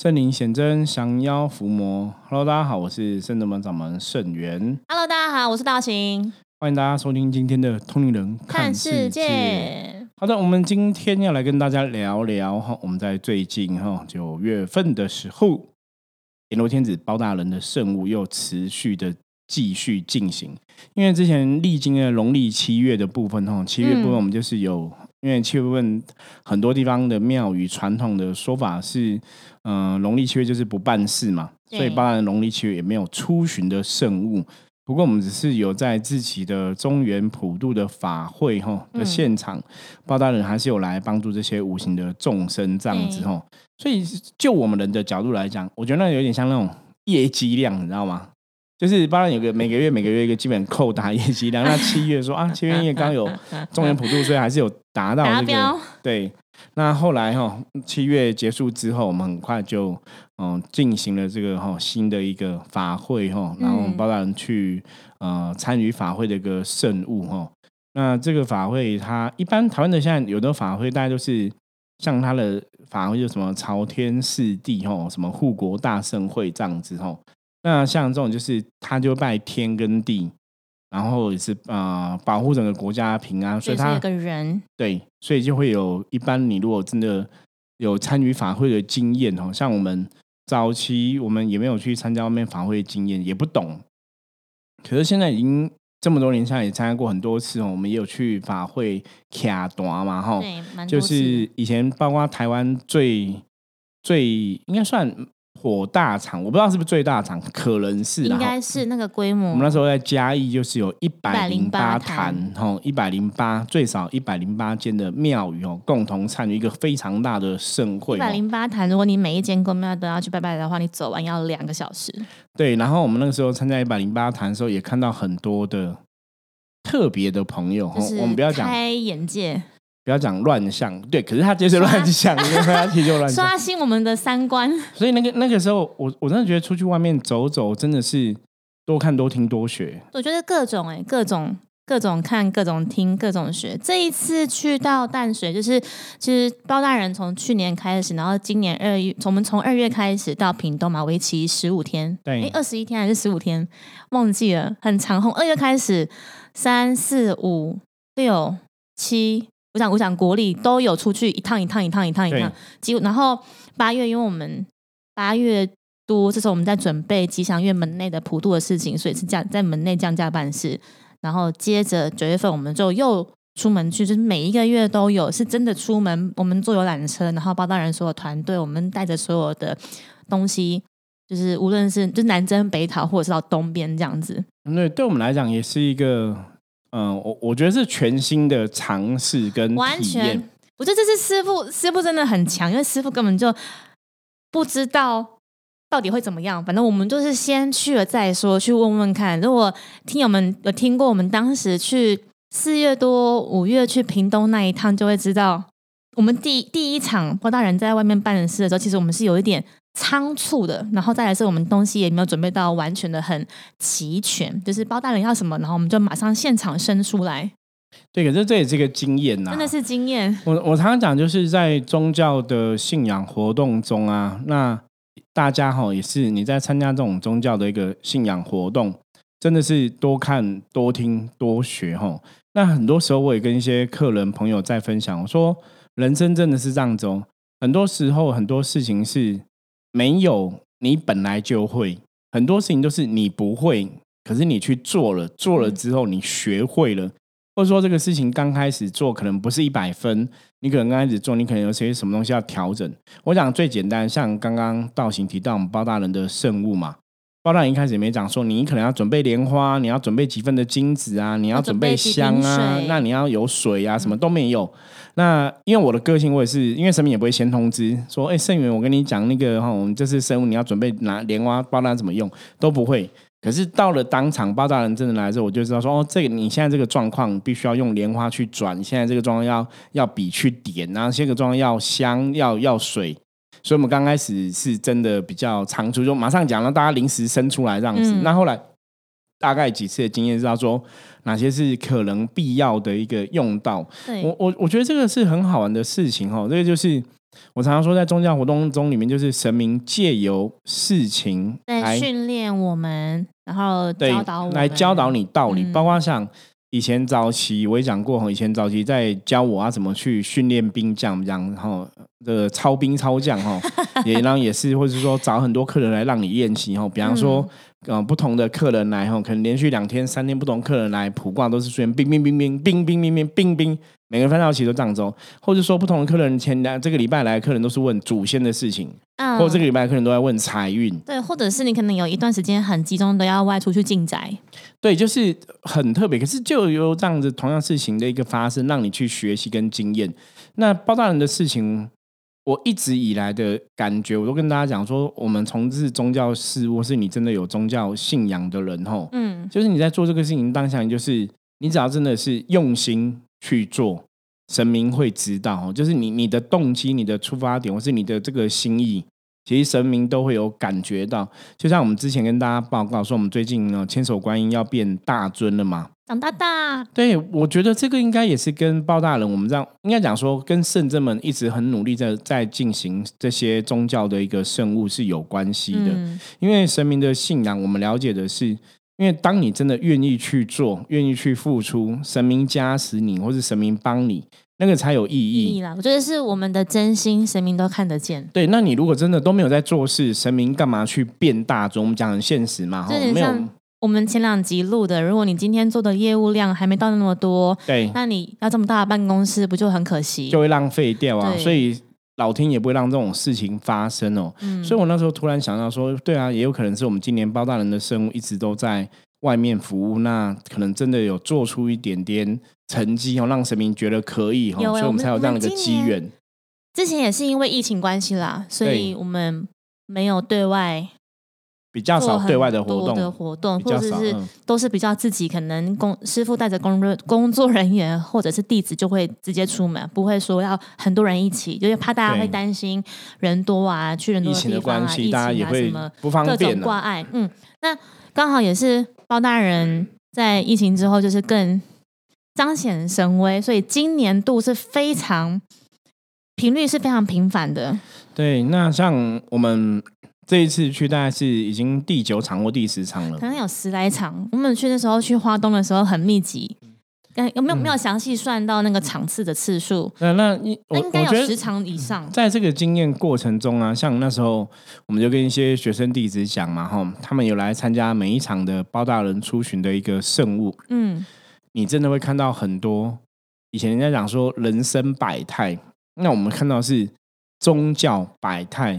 圣灵显真，降妖伏魔。Hello，大家好，我是圣德门掌门圣元。Hello，大家好，我是大秦，欢迎大家收听今天的《通灵人看世界。好的，我们今天要来跟大家聊聊哈，我们在最近哈九月份的时候，阎罗天子包大人的圣物又持续的继续进行。因为之前历经了农历七月的部分哈，七月部分嗯我们就是有，因为七月部分很多地方的庙宇传统的说法是，嗯、农历七月就是不办事嘛，所以包大人农历七月也没有出巡的圣物。不过我们只是有在自己的中原普渡的法会哈的嗯现场，包大人还是有来帮助这些无形的众生这样子哈。所以就我们人的角度来讲，我觉得那有点像那种业绩量，你知道吗？就是巴兰有个每个月每个月一个基本扣打业绩量。那七月说啊，七月因为刚有 中原普渡，所以还是有达到这个达标，对，那后来哈、七月结束之后，我们很快就嗯进行了这个哈、新的一个法会哈、然后我们嗯包大人去呃参与法会的一个圣物哈、那这个法会它一般台湾的现在有的法会大概都是像它的法会就什么朝天四地哈、什么护国大圣会这样子哈、那像这种就是他就拜天跟地。然后也是啊、呃保护整个国家平安，所以他对，所以就会有一般你如果真的有参与法会的经验哦，像我们早期我们也没有去参加外面法会的经验，也不懂。可是现在已经这么多年下来，也参加过很多次哦，我们也有去法会卡短嘛就是以前包括台湾最最应该算火大厂，我不知道是不是最大厂，可能是啦应哈该是那个规模。我们那时候在嘉义，就是有一百零八108坛，吼，一百零八最少一百零八间的庙宇哦，共同参与一个非常大的盛会、一百哦。零八坛，如果你每一间公庙都要去拜拜的话，你走完要两个小时。对，然后我们那个时候参加一百零八坛的时候，也看到很多的特别的朋友。吼就是哦我们不要讲开眼界，不要讲乱象，对，可是他就是乱象，因为 他其实就乱象。刷新我们的三观。所以那个那个时候，我我真的觉得出去外面走走，真的是多看多听多学。我觉得各种哎、各种各种看，各种听，各种学。这一次去到淡水，就是其实包大人从去年开始，然后今年二月，从我们从二月开始到屏东嘛，为期十五天，对哎，二十一天还是十五天，忘记了，很长。从二月开始，三四五六七，我想我想国立都有出去一趟一趟一趟一趟一趟，几乎然后八月，因为我们八月多，这时候我们在准备吉祥月门内的普渡的事情，所以是降在门内降价办事。然后接着九月份我们就又出门去，就是每一个月都有，是真的出门，我们坐游览车，然后包大人所有团队，我们带着所有的东西，就是无论是就是南征北讨，或者是到东边这样子。对，对我们来讲也是一个，嗯、我我觉得是全新的尝试跟体完全验。，我觉得这是师傅，师傅真的很强，因为师傅根本就不知道到底会怎么样。反正我们就是先去了再说，去问问看。如果听友们有听过我们当时去四月多五月去屏东那一趟，就会知道我们第第一场包大人在外面办事的时候，其实我们是有一点。仓促的，然后再来是我们东西也没有准备到完全的很齐全，就是包大人要什么，然后我们就马上现场生出来，对，可是这也是一个经验呐、真的是经验。我我常常讲，就是在宗教的信仰活动中啊，那大家哈也是你在参加这种宗教的一个信仰活动，真的是多看、多听、多学哈。那很多时候我也跟一些客人朋友在分享，我说人生真的是这样子哦，很多时候很多事情是没有你本来就会，很多事情都是你不会，可是你去做了，做了之后你学会了。或者说这个事情刚开始做可能不是一百分，你可能刚开始做，你可能有些什么东西要调整。我想最简单，像刚刚道行提到我们包大人的圣物嘛，包大人一开始也没讲说你可能要准备莲花，你要准备几份的金子啊，你要准备香啊那你要有水啊，什么都没有。那因为我的个性，我也是，因为神明也不会先通知说，哎、圣元，我跟你讲那个哈，我们这次生物你要准备拿莲花，包大人怎么用都不会。可是到了当场，包大人真的来的时候，我就知道说，哦，这个你现在这个状况必须要用莲花去转，你现在这个状况要要笔去点，然后这个状况要香，要要水。所以我们刚开始是真的比较长处，就马上讲让大家临时生出来这样子。嗯那后来大概几次的经验，知道说哪些是可能必要的一个用到。对，我我我觉得这个是很好玩的事情哦，这个就是我常常说，在宗教活动中里面，就是神明借由事情在来训练我们，然后对教导我们，来教导你道理，嗯包括像以前早期我也讲过哈，以前早期在教我啊怎么去训练兵将，这样然后这个操兵操将哈，也然后也是，或者是说找很多客人来让你练习哈，比方说。嗯。呃，不同的客人来哈，可能连续两天、三天不同客人来卜卦，都是出现冰冰冰冰冰冰冰冰冰冰，每个人翻到期都这样走，或者说不同的客人前两这个礼拜来的客人都是问祖先的事情，嗯。或者这个礼拜客人都在问财运，对，或者是你可能有一段时间很集中的要外出去进宅，对，就是很特别。可是就有这样子同样事情的一个发生，让你去学习跟经验。那包大人的事情，我一直以来的感觉，我都跟大家讲说，我们从事宗教事务，是你真的有宗教信仰的人吼，嗯，就是你在做这个事情当下，你就是你只要真的是用心去做，神明会知道哦。就是你你的动机、你的出发点，或是你的这个心意，其实神明都会有感觉到。就像我们之前跟大家报告说，我们最近呢千手观音要变大尊了嘛。长大大，对，我觉得这个应该也是跟包大人，我们这样应该讲说，跟圣者们一直很努力在在进行这些宗教的一个圣物是有关系的。嗯，因为神明的信仰，我们了解的是，因为当你真的愿意去做，愿意去付出，神明加持你，或是神明帮你，那个才有意义。意义啦，我觉得是我们的真心，神明都看得见。对，那你如果真的都没有在做事，神明干嘛去变大众？我们讲很现实嘛，哈没有我们前两集录的，如果你今天做的业务量还没到那么多，对，那你要这么大的办公室，不就很可惜？就会浪费掉啊。所以老天也不会让这种事情发生哦。嗯所以我那时候突然想到说，对啊，也有可能是我们今年包大人的生物一直都在外面服务，那可能真的有做出一点点成绩哦，让神明觉得可以所以我们才有这样的一个机缘。之前也是因为疫情关系啦，所以我们没有对外比较少对外的活动。或者是嗯都是比较自己可能工师傅带着工作工作人员或者是弟子就会直接出门，不会说要很多人一起，就是怕大家对会担心人多啊，去人多的地方啊，大家也会啊什么不方各种便啊。挂碍。嗯，那刚好也是包大人在疫情之后，就是更彰显神威，所以今年度是非常频率是非常频繁的。对，那像我们这一次去，大概是已经第九场或第十场了可。能有十来场。我们去的时候去花东的时候很密集，但有没有嗯没有详细算到那个场次的次数？那那应该有十场以上。在这个经验过程中啊，像那时候我们就跟一些学生弟子讲嘛，哈，他们有来参加每一场的包大人出巡的一个圣物，嗯，你真的会看到很多以前人家讲说人生百态，那我们看到是宗教百态，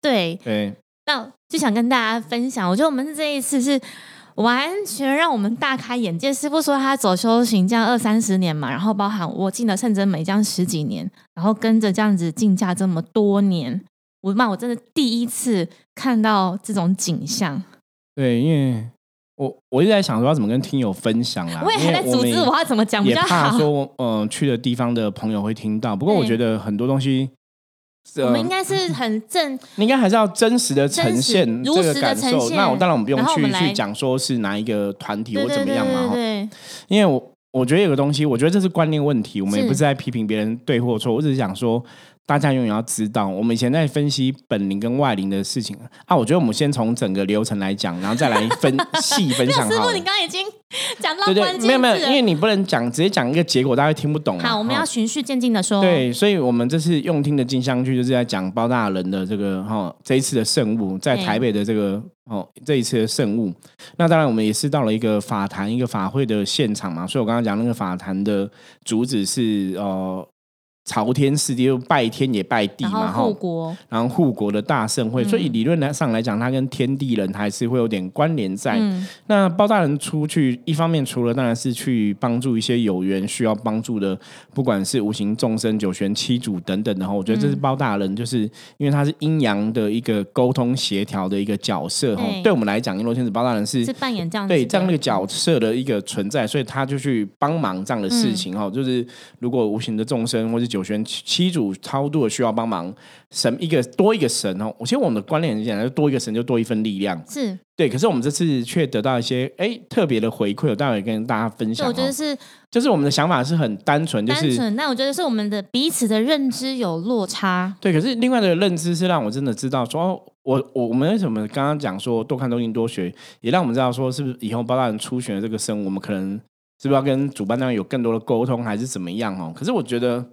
对。对那就想跟大家分享，我觉得我们这一次是完全让我们大开眼界。师傅说他走修行这样二三十年嘛，然后包含我进了圣真美这样十几年，然后跟着这样子竞价这么多年，我妈我真的第一次看到这种景象。对，因为我我一直在想说要怎么跟听友分享啦，我也还在组织我要怎么讲比较好。怕说，嗯、去的地方的朋友会听到。不过我觉得很多东西，呃我们应该是很正，你应该还是要真实的呈现这个感受。那我当然我们不用去去讲说是哪一个团体或怎么样嘛，对，因为我我觉得有个东西，我觉得这是观念问题，我们也不是在批评别人对或错，我只是想说。大家永远要知道，我们以前在分析本灵跟外灵的事情啊，我觉得我们先从整个流程来讲，然后再来分 细分享 师傅，你。刚刚已经讲到对对，关没有没有，因为。你不能讲直接讲一个结果，大家会听不懂嘛。好，我们要循序渐进的说。对，所以我们这次用听的金香剧就是在讲包大人的这个哈、这一次的圣物，在台北的这个哦这一次的圣物。那当然我们也是到了一个法坛一个法会的现场嘛，所以我刚刚讲那个法坛的主旨是呃朝天四地，就拜天也拜地然嘛，后护哈，国，然后护国的大盛会，嗯。所以理论来上来讲，它跟天地人还是会有点关联在。嗯，那包大人出去，一方面除了当然是去帮助一些有缘需要帮助的，不管是无形众生、九玄七祖等等的哈，我觉得这是嗯包大人，就是因为他是阴阳的一个沟通协调的一个角色哈。对。对我们来讲，银罗天子包大人是是扮演这样对这样的一个角色的一个存在，所以他就去帮忙这样的事情嗯。哈、就是如果无形的众生或是九玄七组超度的需要帮忙，神一个多一个神哦。我其实我们的观念很简单，就多一个神就多一份力量。是对，可是我们这次却得到一些哎特别的回馈，我待会跟大家分享、哦。我觉得是就是我们的想法是很单纯，就是单纯，但我觉得是我们的彼此的认知有落差。对。可是另外的认知是让我真的知道说，哦我我我们为什么刚刚讲说多看多听多学，也让我们知道说，是不是以后包大人初选的这个生，我们可能是不是要跟主办单位有更多的沟通，还是怎么样哦？可是我觉得。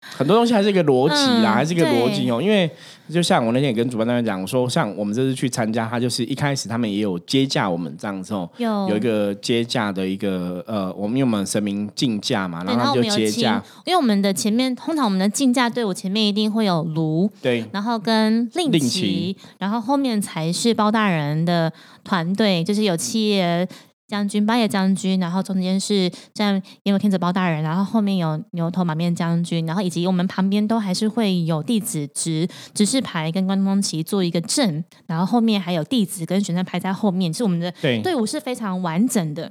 很多东西还是一个逻辑啦，嗯还是一个逻辑哦。因为就像我那天也跟主办单位讲，我说像我们这次去参加，他就是一开始他们也有接驾我们这样子哦，有。有一个接驾的一个呃，我们因为我们神明竞驾嘛，然后他就接驾，因为我们的前面通常我们的竞价队伍前面一定会有炉，对。然后跟令令旗。旗，然后后面才是包大人的团队，就是有七爷将军、八爷将军，然后中间是站阎罗天子包大人，然后后面有牛头马面将军，然后以及我们旁边都还是会有弟子执指示牌跟关东旗做一个阵，然后后面还有弟子跟选战排在后面，是我们的对队伍是非常完整的。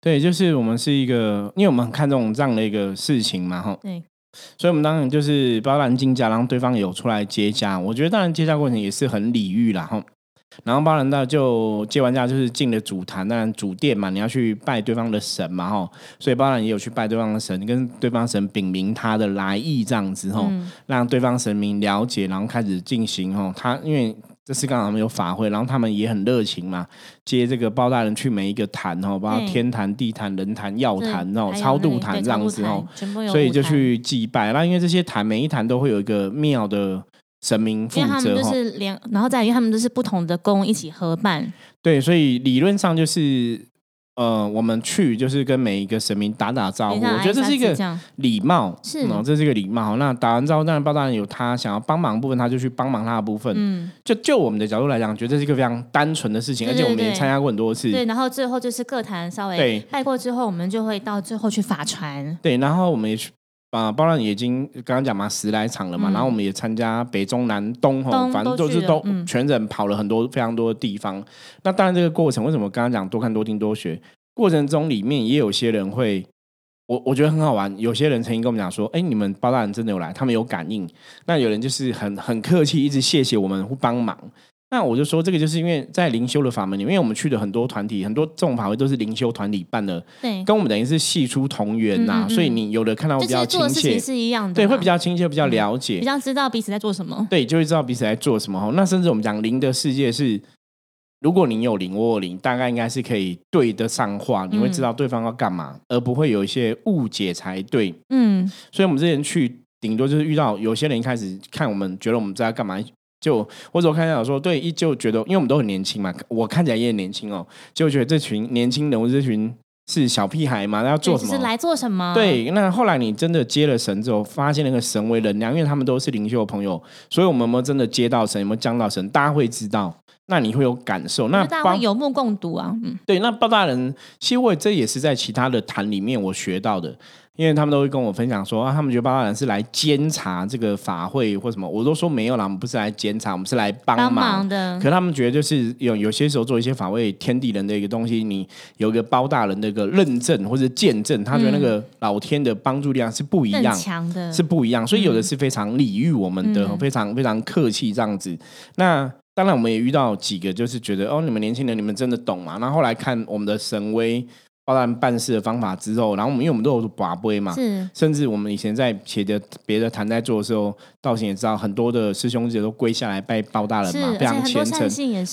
对，就是我们是一个，因为我们很看重这样的一个事情嘛，哈，对，所以我们当然就是包然竞价，然后对方有出来接驾，我觉得当然接驾过程也是很礼遇啦，哈。然后包然到就接完驾就是进了主坛，当然主殿嘛，你要去拜对方的神嘛，吼，所以包然也有去拜对方的神，跟对方神禀明他的来意这样子，哈、嗯。让对方神明了解，然后开始进行，吼，他因为。这次刚好他们有法会，然后他们也很热情嘛，接这个包大人去每一个坛哦，包括天坛、地坛、人坛、药坛哦，还有超度坛这样子哦超度坛，全部有所以就去祭拜。那因为这些坛每一坛都会有一个庙的神明负因为他们就责哈，是连，然后再来因为他们都是不同的宫一起合办，对，所以理论上就是呃，我们去就是跟每一个神明打打招呼，我觉得这是一个礼貌，是。嗯这是一个礼貌。那打完招呼，当然包大人有他想要帮忙的部分，他就去帮忙他的部分。嗯，就就我们的角度来讲，觉得这是一个非常单纯的事情，对而且我们也参加过很多次。对，然后最后就是各坛稍对。微拜过之后，我们就会到最后去法传，对，然后我们也去啊，包然也已经刚刚讲嘛，十来场了嘛，嗯然后我们也参加北中南东吼，东反正都去了都是都嗯全人跑了很多非常多的地方。那当然这个过程，为什么刚刚讲多看多听多学？过程中里面也有些人会。我我觉得很好玩，有些人曾经跟我们讲说：“哎，你们包大人真的有来，他们有感应。”那有人就是很很客气，一直谢谢我们帮忙。那我就说，这个就是因为在灵修的法门里面，因为我们去的很多团体，很多这种法会都是灵修团体办的，对，跟我们等于是系出同源呐、嗯嗯嗯所以你有的看到就比较亲切，是一样的嘛，对，会比较亲切，比较了解，比较知道彼此在做什么，对，就会知道彼此在做什么。那甚至我们讲灵的世界是，如果你有灵，我有灵，大概应该是可以对得上话，你会知道对方要干嘛，而不会有一些误解才对。嗯，所以我们之前去，顶多就是遇到有些人一开始看我们，觉得我们在干嘛。就我看到说，对，依旧觉得，因为我们都很年轻嘛，我看起来也很年轻哦，就觉得这群年轻人，或者这群是小屁孩嘛，那要做什么？来做什么？，对，那后来你真的接了神之后，发现那个神为能量，因为他们都是灵修的朋友，所以我们有没有真的接到神，有没有降到神，大家会知道，那你会有感受。那包大家有目共睹啊，嗯，对，那包大人，其实我这也是在其他的坛里面我学到的，因为他们都会跟我分享说啊，他们觉得包大人是来监察这个法会或什么，我都说没有啦，我们不是来监察，我们是来帮帮忙忙的可，他们觉得就是有有些时候做一些法会天地人的一个东西，你有一个包大人的一个认证或者见证，他觉得那个老天的帮助力量是不一样。强的，是不一样，所以有的是非常礼遇我们的，嗯非常非常客气这样子。那当然，我们也遇到几个，就是觉得哦，你们年轻人，你们真的懂嘛？然后后来看我们的神威包大人办事的方法之后，然后我们因为我们都有把杯嘛，是甚至我们以前在别的别的坛在做的时候，道行也知道很多的师兄姐都跪下来拜包大人，嘛，非常虔诚。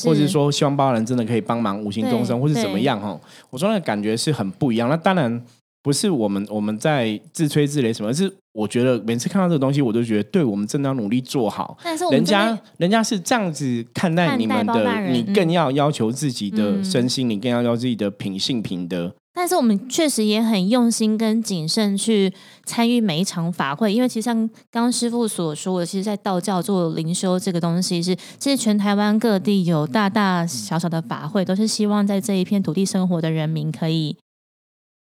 或者是说希望包大人真的可以帮忙五行众生，或是怎么样哈？我说那感觉是很不一样。那当然不是我们我们在自吹自擂什么，而是我觉得每次看到这个东西，我都觉得对我们真的要努力做好。但是人家人家是这样子看待你们的，你更要要求自己的嗯身心，你更要要求自己的品性品德。但是我们确实也很用心跟谨慎去参与每一场法会，因为其实像刚师傅所说的，其实，在道教做灵修这个东西是，其实全台湾各地有大大小小的法会，都是希望在这一片土地生活的人民可以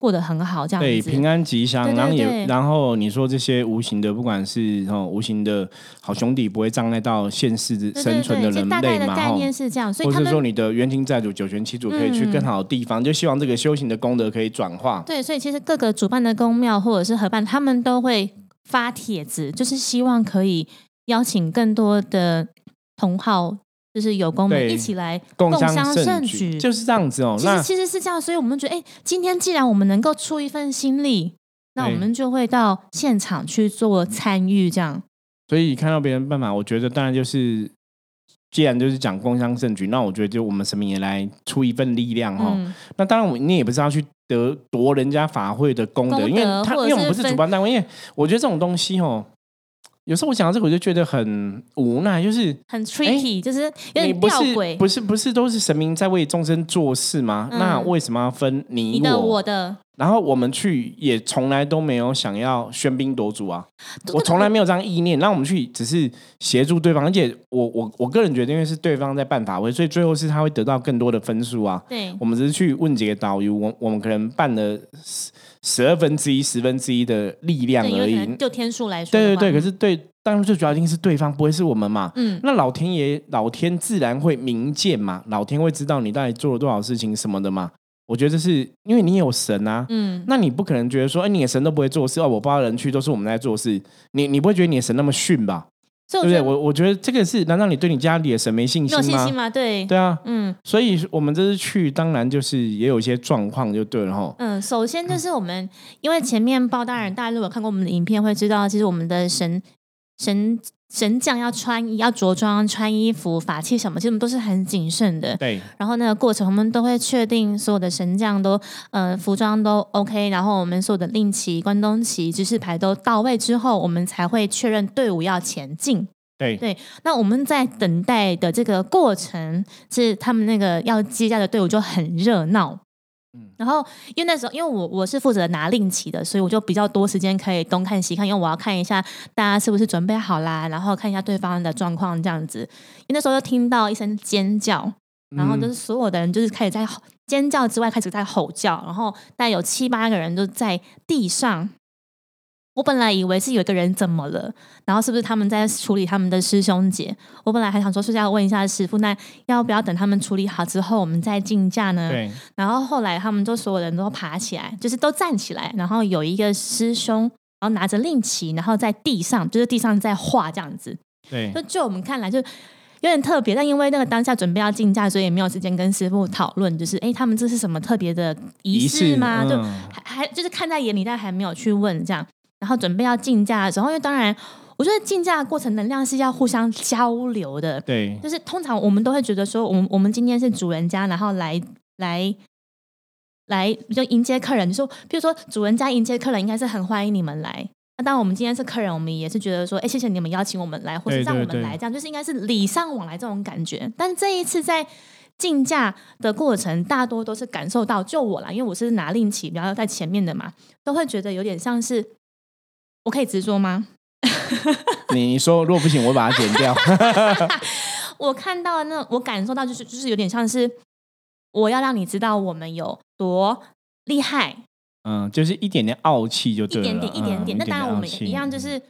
过得很好，这样对，平安吉祥，对对然后也然后你说这些无形的，不管是哦无形的好兄弟，不会障碍到现世的生存的人类嘛，的概。念是这样，所以或是说你的冤亲债主、九泉七主可以去嗯更好的地方，就希望这个修行的功德可以转化。对，所以其实各个主办的宫庙或者是合办，他们都会发帖子，就是希望可以邀请更多的同好，就是友工们一起来共襄襄盛盛举。就是这样子哦。那其实其实是这样，所以我们觉得，哎，今天既然我们能够出一份心力，那我们就会到现场去做参与，这样。所以看到别人办法，我觉得当然就是，既然就是讲共襄盛举，那我觉得就我们神明也来出一份力量哦。嗯，那当然，我你也不是要去得夺人家法会的功德，功德因为他因为我们不是主办单位，因为我觉得这种东西哦，有时候我讲到这个，我就觉得很无奈，就是很 tricky，、就是有点你不是吊诡。不是不是都是神明在为众生做事吗？嗯那为什么要分你你的我的，然后我们去也从来都没有想要喧宾夺主啊，我从来没有这样意念。那我们去只是协助对方，而且我我我个人觉得，因为是对方在办法会，所以最后是他会得到更多的分数啊。对我们只是去问几个导游，我我们可能办了十十二分之一、十分之一的力量而已。就天数来说，对对对，可是对，当然最主要一定是对方，不会是我们嘛。嗯，那老天爷，老天自然会明鉴嘛，老天会知道你到底做了多少事情什么的嘛。我觉得这是因为你有神啊，嗯，那你不可能觉得说，哎，你的神都不会做事哦，我包人去都是我们在做事，你你不会觉得你的神那么逊吧？对不对？我我觉得这个是，难道你对你家里的神没信心吗？有信心吗？对，对啊，嗯所以我们这次去，当然就是也有一些状况，就对了哈。嗯，首先就是我们，因为前面包大人，大家如果看过我们的影片，会知道，其实我们的神神神将要穿衣、要着装、穿衣服、法器什么，其实我们都是很谨慎的。对然后那个过程，我们都会确定所有的神将都呃服装都 OK，然后我们所有的令旗、关东旗、指示牌都到位之后，我们才会确认队伍要前进。对对那我们在等待的这个过程，是他们那个要接驾的队伍就很热闹。嗯然后，因为那时候，因为我我是负责拿令旗的，所以我就比较多时间可以东看西看，因为我要看一下大家是不是准备好啦，然后看一下对方的状况这样子。因为那时候就听到一声尖叫，然后就是嗯所有的人就是开始在吼尖叫之外开始在吼叫，然后大概有七八个人就在地上。我本来以为是有一个人怎么了，然后是不是他们在处理他们的师兄姐？我本来还想说是要问一下师傅，那要不要等他们处理好之后我们再竞价呢？对然后后来他们就所有人都爬起来，就是都站起来，然后有一个师兄，然后拿着令旗，然后在地上，就是地上在画这样子。对就就我们看来就有点特别，但因为那个当下准备要竞价，所以也没有时间跟师傅讨论，就是哎，他们这是什么特别的仪式吗？就嗯还还就是看在眼里，但还没有去问这样。然后准备要竞价的时候，因为当然，我觉得竞价的过程能量是要互相交流的，对就是通常我们都会觉得说，我们我们今天是主人家，然后来来来就迎接客人，就说，比如说主人家迎接客人，应该是很欢迎你们来。那当然，我们今天是客人，我们也是觉得说，哎，谢谢你们邀请我们来，或是让我们来，这样就是应该是礼尚往来这种感觉。但这一次在竞价的过程，大多都是感受到，就我啦，因为我是拿令旗比较在前面的嘛，都会觉得有点像是，我可以直说吗？你 你说如果不行，我把它剪掉。我看到那，我感受到就是就是有点像是我要让你知道我们有多厉害，嗯，就是一点点傲气就一对了一，点点一点点。嗯那当然我们一样就是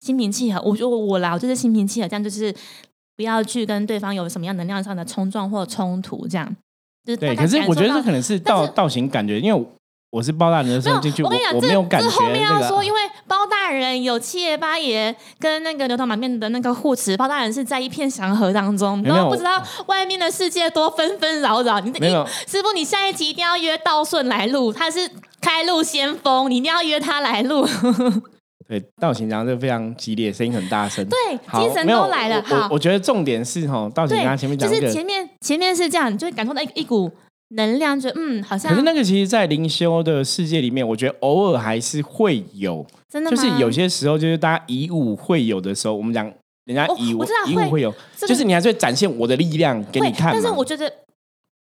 心平气和。我觉得我啦，我就是心平气和，这样就是不要去跟对方有什么样能量上的冲撞或冲突，这样。就是对，可是我觉得这可能是道道行感觉，因为我是包大人的时候进去，，我跟你讲，我没有感觉这后面要说，个。因为包大人有七爷八爷跟那个牛头马面的那个护持，包大人是在一片祥和当中，你没有都不知道外面的世界多纷纷扰扰。你没有你师傅，你下一集一定要约道顺来录，他是开路先锋，你一定要约他来录。对，道行讲这个非常激烈，声音很大声。对，精神都来了。好，我觉得重点是哈，道行刚刚前面讲这个，是前面前面是这样，你就会感受到一一股能量，就嗯，好像可是那个其实，在灵修的世界里面，我觉得偶尔还是会有，真的吗？就是有些时候，就是大家以武会友的时候，我们讲人家哦以武我知道会以武会友，这个就是你还是会展现我的力量给你看嘛。但是我觉得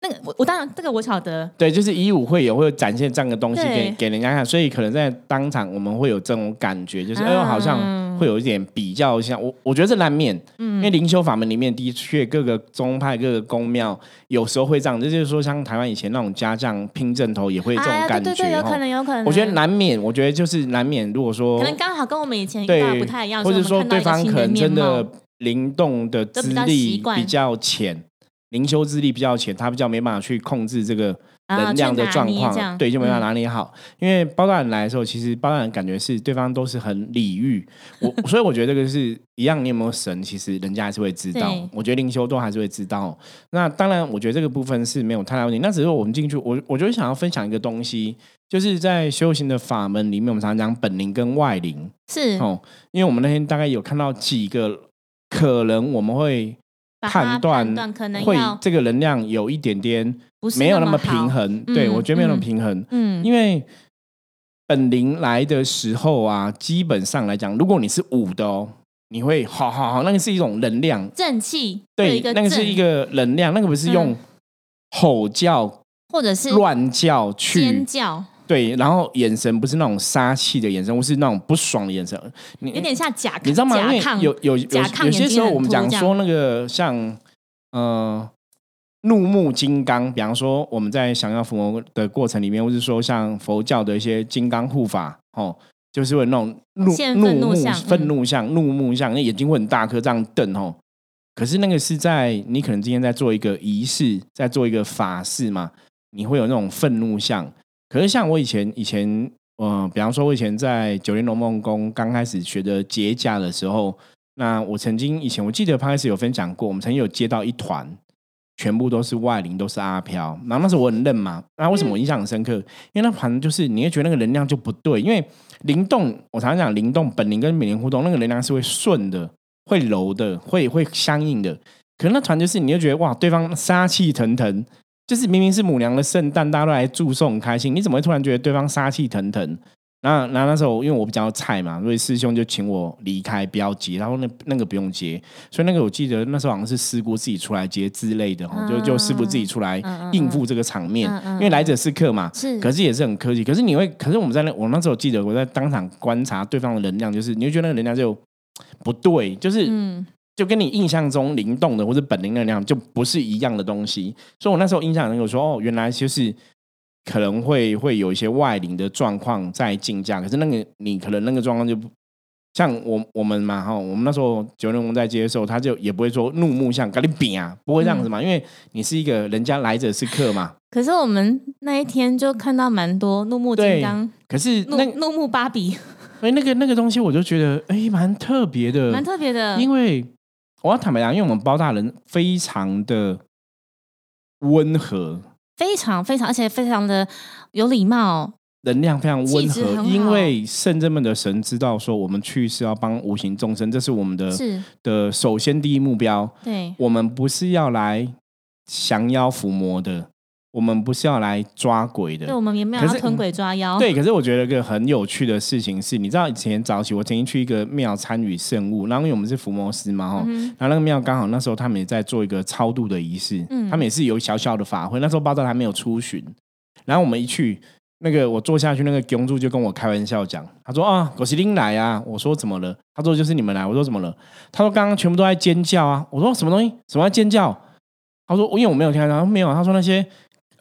那个我我当然这个我晓得，对，就是以武会友会展现这样的东西给给人家看，所以可能在当场我们会有这种感觉，就是、嗯哎呦，好像会有一点比较像我，我觉得这难免，嗯。因为灵修法门里面的确各个宗派、各个宫庙有时候会这样，这就是说像台湾以前那种家将拼阵头也会这种哎，感觉，对对对，有可能有可能，我觉得难免，我觉得就是难免，如果说可能刚好跟我们以前对不太一样，或者说对方可能真的灵动的资历比较浅，灵修资历比较浅，他比较没办法去控制这个能量的状况，对，就没办嗯法拿捏好。因为包大人来的时候，其实包大人感觉是对方都是很礼遇，我 所以我觉得这个是一样，你有没有神，其实人家还是会知道。我觉得灵修都还是会知道。那当然，我觉得这个部分是没有太大问题。那只是我们进去，我我就想要分享一个东西，就是在修行的法门里面，我们常常讲本灵跟外灵是哦，因为我们那天大概有看到几个可能我们会判断可能会这个能量有一点点没有那么平，衡，对嗯我觉得没有那么嗯平衡，嗯，因为本灵来的时候啊，基本上来讲，如果你是五的哦，你会好好好，那个是一种能量，正气对那个是一个能量，那个不是用嗯吼叫、或者是乱叫去尖叫，对，然后眼神不是那种杀气的眼神，或是那种不爽的眼神，你有点像甲，你知道吗？因为有有有有些时候我们讲说那个像呃怒目金刚，比方说我们在想要伏魔的过程里面，或是说像佛教的一些金刚护法哦。就是会有那种怒怒目愤怒像愤怒目像，那眼睛会很大颗，这样瞪哦。可是那个是在你可能今天在做一个仪式，在做一个法事嘛，你会有那种愤怒相。可是像我以前以前，嗯、比方说我以前在九莲龙梦宫刚开始学的结架的时候，那我曾经以前我记得刚开始有分享过，我们曾经有接到一团，全部都是外灵，都是阿飘。然后那时候我很愣嘛，那为什么我印象很深刻？因为那团就是你会觉得那个能量就不对，因为灵动，我常常讲灵动本灵跟本灵互动，那个能量是会顺的，会柔的，会会相应的。可是那团就是你就觉得哇，对方杀气腾腾，就是明明是母娘的圣诞，大家都来祝寿很开心，你怎么会突然觉得对方杀气腾腾？那那那时候因为我比较菜嘛，所以师兄就请我离开，不要接。然后那那个不用接，所以那个我记得那时候好像是师姑自己出来接之类的，哦就就师傅自己出来应付这个场面嗯嗯，因为来者是客嘛。是可是也是很客气。可是你会，可是我们在那，我那时候记得我在当场观察对方的能量，就是你会觉得那个能量就不对，就是嗯就跟你印象中灵动的或者本灵那样就不是一样的东西。所以我那时候印象很有说，哦，原来就是可能会会有一些外灵的状况在竞价，可是那个你可能那个状况就不像我我们嘛哈，我们那时候九人龙在接受，他就也不会说怒目像跟你比啊，不会这样子嘛，因为你是一个人家来者是客嘛。可是我们那一天就看到蛮多怒目金对刚、可是那怒怒目芭比，哎，那个那个东西，我就觉得哎，蛮特别的，蛮特别的。因为我要坦白讲，因为我们包大人非常的温和，非常非常，而且非常的有礼貌。能量非常温和，气质很好。因为圣人们的神知道说，我们去是要帮无形众生，这是我们的是。的首先第一目标。对，我们不是要来降妖伏魔的，我们不是要来抓鬼的对，我。们也没有要吞鬼抓妖。对，可是我觉得一个很有趣的事情是，你知道以前早期我曾经去一个庙参与圣物，然后因为我们是伏魔师嘛，哈、嗯然后那个庙刚好那时候他们也在做一个超度的仪式，嗯他们也是有小小的法会。那时候包道还没有出巡，然后我们一去，那个我坐下去，那个公主就跟我开玩笑讲，他说啊，狗西丁来啊，我说怎么了？他说就是你们来，我说怎么了？他说刚刚全部都在尖叫啊，我说什么东西？什么在尖叫？他说因为我没有听到，他说没有，他说那些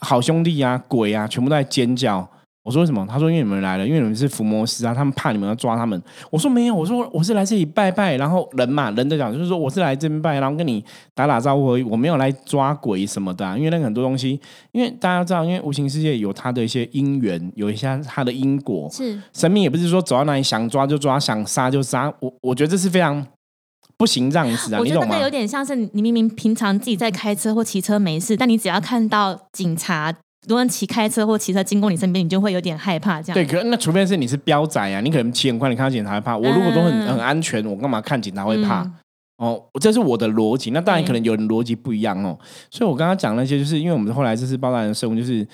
好兄弟啊、鬼啊，全部都在尖叫。我说为什么？他说因为你们来了，因为你们是伏魔师啊，他们怕你们要抓他们。我说没有，我说我是来这里拜拜，然后人嘛，人的讲就是说我是来这边拜，然后跟你打打招呼我没有来抓鬼什么的啊、因为那个很多东西，因为大家知道，因为无形世界有它的一些因缘，有一些它的因果，是神明也不是说走到哪里想抓就抓，想杀就杀。我我觉得这是非常不行这样子啊，我觉得那个？有点像是你明明平常自己在开车或骑车没事，但你只要看到警察如果骑开车或骑车经过你身边，你就会有点害怕。这样对，可那除非是你是飙仔啊，你可能骑很快，你看到警察会怕。我如果都很、嗯很安全，我干嘛看警察会怕？嗯哦，这是我的逻辑。那当然可能有人逻辑不一样哦。所以我刚刚讲那些，就是因为我们后来这次包大人的生物，就是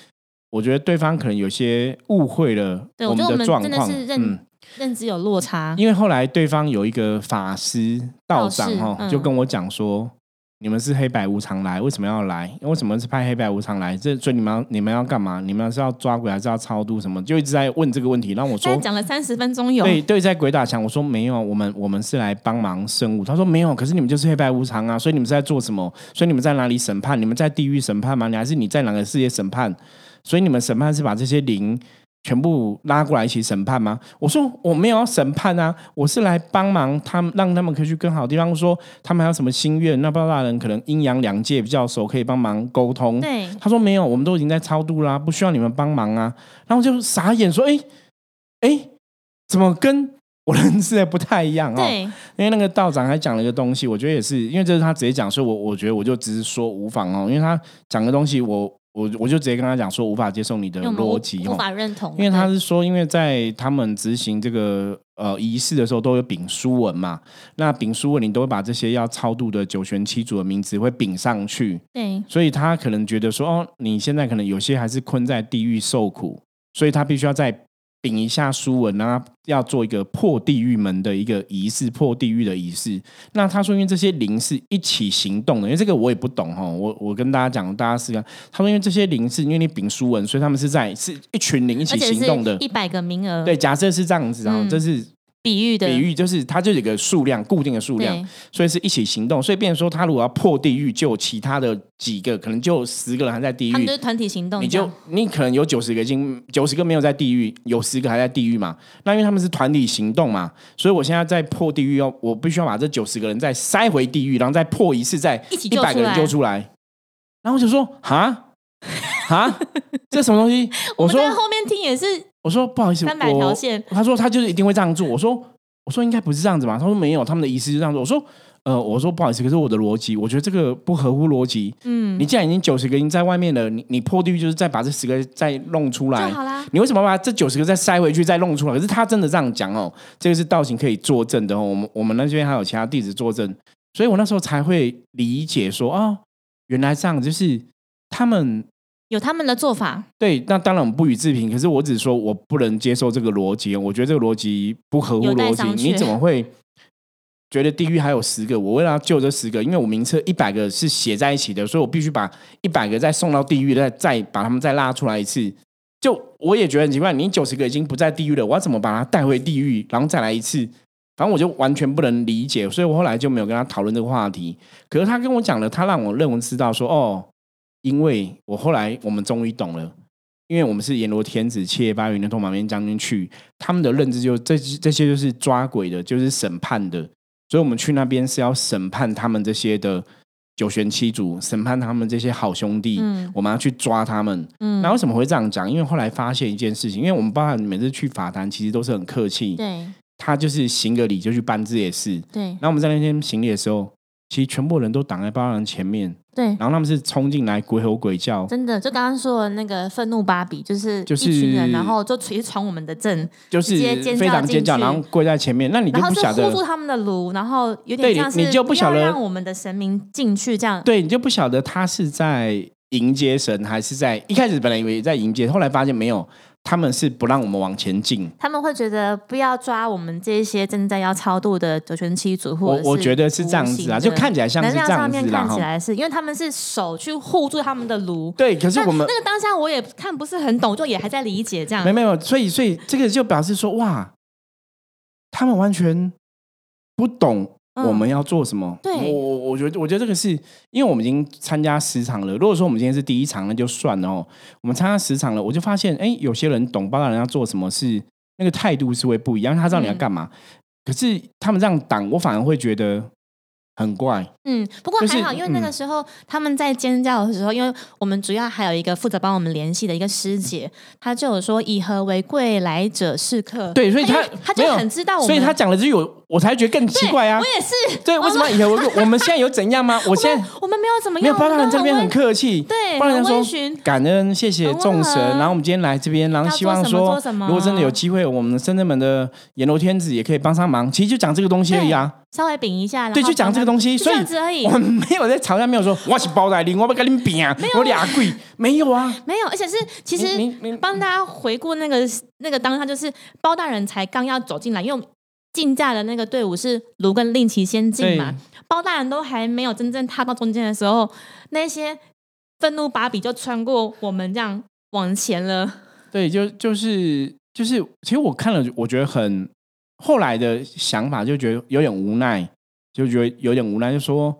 我觉得对方可能有些误会了我对我觉得我们的状况。真的是认嗯，认知有落差。因为后来对方有一个法师道长道士哈、嗯就跟我讲说，你们是黑白无常来，为什么要来？为什么是派黑白无常来？这所以你们要你们要干嘛？你们是要抓鬼还是要超度什么？就一直在问这个问题。让我说，讲了三十分钟有，对对，在鬼打墙。我说没有，我们我们是来帮忙生物。他说没有，可是你们就是黑白无常啊，所以你们是在做什么？所以你们在哪里审判？你们在地狱审判吗？你还是你在哪个世界审判？所以你们审判是把这些灵全部拉过来一起审判吗？我说我没有要审判啊，我是来帮忙他们，让他们可以去更好的地方。说他们还有什么心愿？那包大人可能阴阳两界比较熟，可以帮忙沟通。对，他说没有，我们都已经在超度啦，不需要你们帮忙啊。然后就傻眼说：“哎哎，怎么跟我认识的不太一样啊？”对，因为那个道长还讲了一个东西，我觉得也是，因为这是他直接讲，所以我我觉得我就只是说无妨哦，因为他讲的东西我。我我就直接跟他讲说，无法接受你的逻辑，无法认同。因为他是说，因为在他们执行这个呃仪式的时候，都有禀书文嘛。那禀书文，你都会把这些要超度的九玄七祖的名字会禀上去。对，所以他可能觉得说，哦，你现在可能有些还是困在地狱受苦，所以他必须要在。禀一下书文，然后要做一个破地狱门的一个仪式，破地狱的仪式。那他说，因为这些灵是一起行动的，因为这个我也不懂哈。我我跟大家讲，大家试看。他说，因为这些灵是因为你禀书文，所以他们是在是一群灵一起行动的，一百个名额。对，假设是这样子，然后这是。比喻的比喻就是它就有一个数量固定的数量，所以是一起行动。所以变成说，他如果要破地狱，就其他的几个可能就十个人还在地狱，他们就是团体行动。你就你可能有九十个已经九十个没有在地狱，有十个还在地狱嘛？那因为他们是团体行动嘛，所以我现在在破地狱，要我必须要把这九十个人再塞回地狱，然后再破一次，再一百个人救出来。然后我就说啊啊，这什么东西？我说后面听也是。我说不好意思，三百条线。他说他就是一定会这样做。我说我说应该不是这样子吧。他说没有，他们的意思是这样做。我说呃，我说不好意思，可是我的逻辑，我觉得这个不合乎逻辑。嗯，你既然已经九十个已经在外面了，你你破地狱就是再把这十个再弄出来就好啦。你为什么把这九十个再塞回去再弄出来？可是他真的这样讲哦，这个是道行可以作证的哦。我们我们那边还有其他弟子作证，所以我那时候才会理解说哦，原来这样就是他们。有他们的做法，对，那当然我们不予置评。可是我只是说我不能接受这个逻辑，我觉得这个逻辑不合乎逻辑。你怎么会觉得地狱还有十个？我为了要救这十个，因为我名册一百个是写在一起的，所以我必须把一百个再送到地狱，再再把他们再拉出来一次。就我也觉得很奇怪，你九十个已经不在地狱了，我要怎么把它带回地狱，然后再来一次？反正我就完全不能理解，所以我后来就没有跟他讨论这个话题。可是他跟我讲了，他让我认为知道说哦。因为我后来我们终于懂了，因为我们是阎罗天子、七爷八云的通马边将军去，他们的认知就这这些就是抓鬼的，就是审判的，所以我们去那边是要审判他们这些的九玄七祖，审判他们这些好兄弟，我们要去抓他们。嗯，那为什么会这样讲？因为后来发现一件事情，因为我们包含每次去法坛，其实都是很客气，对，他就是行个礼就去办这些事，对。然后我们在那天行礼的时候，其实全部人都挡在巴人前面。对，然后他们是冲进来鬼吼鬼叫，真的，就刚刚说的那个愤怒芭比，就是一群人，然后就直接闯我们的阵，就是非常尖叫，然后跪在前面，那你就不晓得护住他们的炉，然后有点像是你就不晓得让我们的神明进去这样，对你就不晓得他是在迎接神，还是在一开始本来以为在迎接，后来发现没有。他们是不让我们往前进，他们会觉得不要抓我们这些正在要超度的九泉七祖，或者我觉得是这样子啊，就看起来像是这样子看起来是因为他们是手去护住他们的炉，对。可是我们那个当下我也看不是很懂，就也还在理解这样。没没有，所以所以这个就表示说，哇，他们完全不懂。我们要做什么？我我我觉得，我觉得这个是因为我们已经参加十场了。如果说我们今天是第一场，那就算了哦。我们参加十场了，我就发现，哎，有些人懂，包大人要做什么事，那个态度是会不一样。他知道你要干嘛，可是他们这样挡，我反而会觉得。很怪，嗯，不过还好，因为那个时候他们在尖叫的时候，因为我们主要还有一个负责帮我们联系的一个师姐，她就有说以和为贵，来者是客。对，所以她她就很知道我，所以她讲的就有，我才觉得更奇怪啊。我也是，对，为什么以和为贵？我们现在有怎样吗？我现在我们没有怎么样，没有包大人这边很客气，对，包大人说感恩，谢谢众神。然后我们今天来这边，然后希望说，如果真的有机会，我们深圳门的阎罗天子也可以帮上忙。其实就讲这个东西而已啊。稍微饼一下，对，就讲这个东西，所以我们没有在吵架，没有说我是包大人，我不跟你饼啊，我俩贵，没有啊，没有，而且是其实帮大家回顾那个那个当下，就是包大人才刚要走进来，因为竞价的那个队伍是卢跟令旗先进嘛，包大人都还没有真正踏到中间的时候，那些愤怒芭比就穿过我们这样往前了。对，就就是就是，其实我看了，我觉得很。后来的想法就觉得有点无奈，就觉得有点无奈，就说：“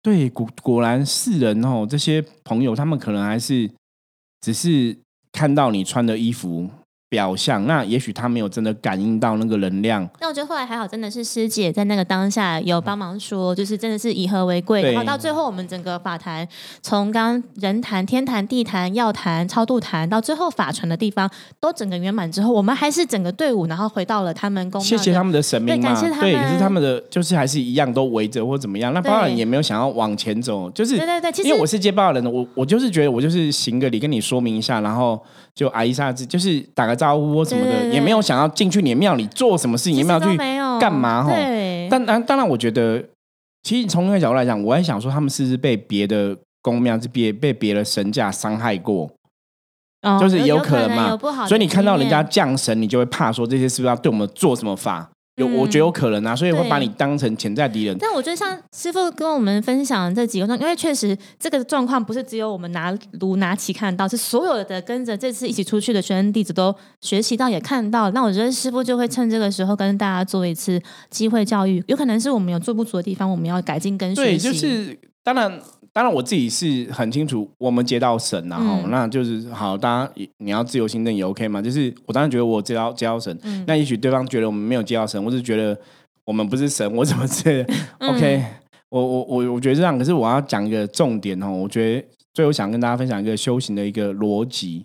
对，果果然是人哦，这些朋友他们可能还是只是看到你穿的衣服表象，那也许他没有真的感应到那个能量。那我觉得后来还好，真的是师姐在那个当下有帮忙说，就是真的是以和为贵。然后到最后，我们整个法坛从刚刚人坛、天坛、地坛、药坛、超度坛，到最后法传的地方都整个圆满之后，我们还是整个队伍，然后回到了他们公谢谢他们的神明嘛，对感谢他对，们可是他们的就是还是一样都围着或怎么样，那对包人也没有想要往前走，就是对对对，其实因为我是接报人的，我我就是觉得我就是行个礼跟你说明一下，然后就挨一下子，就是打个招呼或什么的，也没有想要进去你的庙里做什么事情，也没有去干嘛哈对，但当当然，我觉得其实从那个角度来讲，我在想说，他们是不是被别的公庙是别被别的神架伤害过，哦就是有可能嘛所以你看到人家降神，你就会怕说这些是不是要对我们做什么法？有，嗯我觉得有可能啊，所以会把你当成潜在敌人。但我觉得像师傅跟我们分享这几个状，因为确实这个状况不是只有我们拿炉拿起看到，是所有的跟着这次一起出去的学生弟子都学习到也看到。那我觉得师傅就会趁这个时候跟大家做一次机会教育，有可能是我们有做不足的地方，我们要改进跟学习对，习。就是当然，当然我自己是很清楚，我们接到神然后、嗯那就是好，大家你要自由心证也 OK 嘛。就是我当然觉得我接到接到神，嗯那也许对方觉得我们没有接到神，我是觉得我们不是神，我怎么之类的 OK，我我我我觉得这样，可是我要讲一个重点哦，我觉得最后想跟大家分享一个修行的一个逻辑。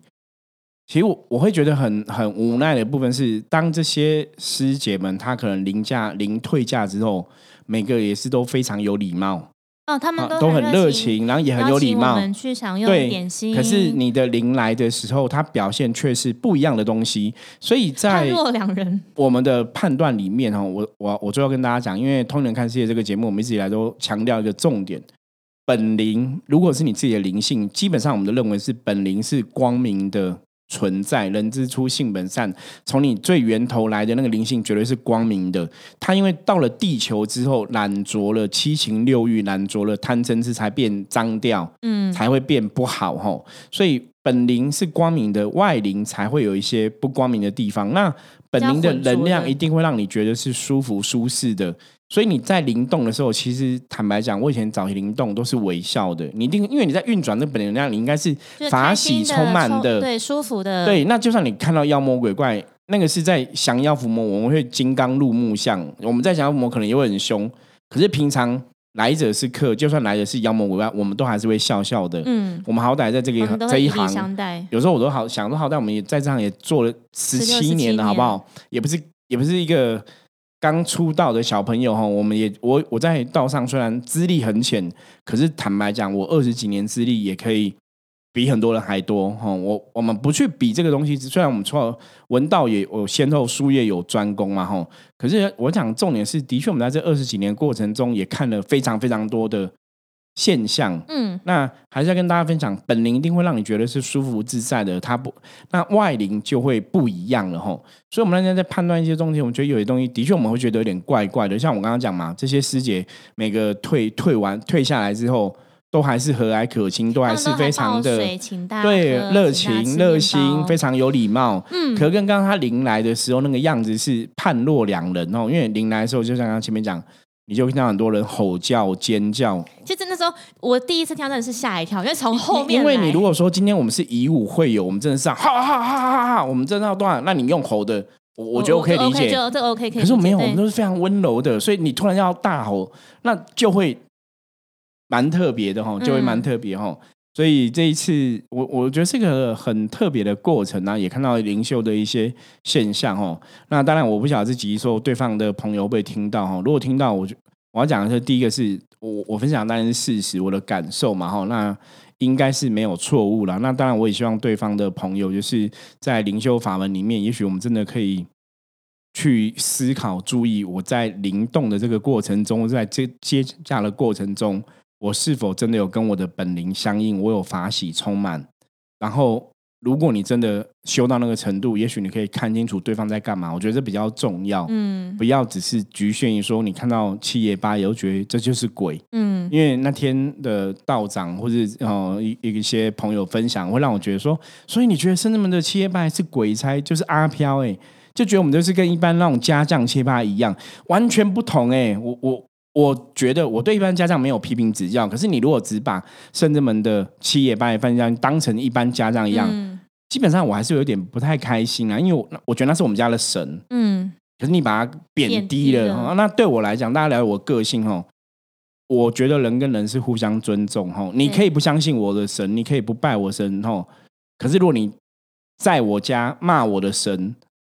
其实我我会觉得很很无奈的部分是，当这些师姐们她可能临驾临退假之后，每个也是都非常有礼貌，哦，他们啊都都很热热情，然后也很有礼貌我。们去享用对点心。可是你的临来的时候，他表现却是不一样的东西，所以在判若两人。我们的判断里面哈，我我我最后跟大家讲，因为《通人看世界》这个节目，我们一直以来都强调一个重点：本灵，如果是你自己的灵性，基本上我们都认为是本灵是光明的存在，人之初性本善，从你最源头来的那个灵性绝对是光明的。它因为到了地球之后，染着了七情六欲，染着了贪嗔痴，才变脏掉。嗯，才会变不好吼。所以本灵是光明的，外灵才会有一些不光明的地方。那本灵的能量一定会让你觉得是舒服舒适的。所以你在灵动的时候，其实坦白讲，我以前早期灵动都是微笑的。你一定因为你在运转那本能量，你应该是法喜充满充的，对，舒服的，对，那就算你看到妖魔鬼怪，那个是在降妖伏魔，我们会金刚入木像。我们在降妖伏魔可能也会很凶，可是平常来者是客，就算来的是妖魔鬼怪，我们都还是会笑笑的。嗯，我们好歹在这个这一行，有时候我都好想说，好歹我们也在这行也做了十七年了，好不好？也不是也不是一个刚出道的小朋友哈。我们也我我在道上虽然资历很浅，可是坦白讲，我二十几年资历也可以比很多人还多哈。我我们不去比这个东西，虽然我们错文道也有先后，术业有专攻嘛哈。可是我想重点是，的确我们在这二十几年过程中也看了非常非常多的现象。嗯，那还是要跟大家分享，本灵一定会让你觉得是舒服自在的，它不，那外灵就会不一样了吼。所以，我们那天在判断一些东西，我们觉得有些东西的确我们会觉得有点怪怪的。像我刚刚讲嘛，这些师姐每个退退完退下来之后，都还是和蔼可亲，都还是非常的对热情热心，非常有礼貌。嗯可跟刚刚他临来的时候那个样子是判若两人哦，因为临来的时候，就像刚刚前面讲，你就听到很多人吼叫尖叫，其实那时候我第一次听到真的是吓一跳，因为从后面因为你如果说今天我们是以武会友，我们真的是啊哈哈哈哈哈哈，我们真的要断？那你用吼的，我我觉得我可以理解。就这 OK 可以，可是我没有，我对们都是非常温柔的，所以你突然要大吼，那就会蛮特别的哈，就会蛮嗯特别哈。所以这一次，我我觉得是个很特别的过程啊，也看到灵修的一些现象哦。那当然，我不晓得这集说对方的朋友会听到哈。如果听到，我就我要讲的是第一个是我我分享当然是事实，我的感受嘛哈。那应该是没有错误了。那当然，我也希望对方的朋友就是在灵修法门里面，也许我们真的可以去思考、注意我在灵动的这个过程中，在接接驾的过程中，我是否真的有跟我的本灵相应，我有法喜充满。然后，如果你真的修到那个程度，也许你可以看清楚对方在干嘛。我觉得这比较重要，嗯不要只是局限于说你看到七爷八爷，就觉得这就是鬼。嗯因为那天的道长或者呃一一些朋友分享，会让我觉得说，所以你觉得圣人们的七夜拜是鬼差，就是阿飘哎、就觉得我们就是跟一般那种家将切八一样，完全不同哎、我我我觉得我对一般家长没有批评指教，可是你如果只把圣人们的七爷八爷饭家当成一般家长一样，嗯。基本上我还是有点不太开心啊，因为我我觉得那是我们家的神，嗯，可是你把它贬贬低了，低了。哦那对我来讲，大家了解我个性哦。我觉得人跟人是互相尊重哦，你可以不相信我的神，你可以不拜我神哦，可是如果你在我家骂我的神，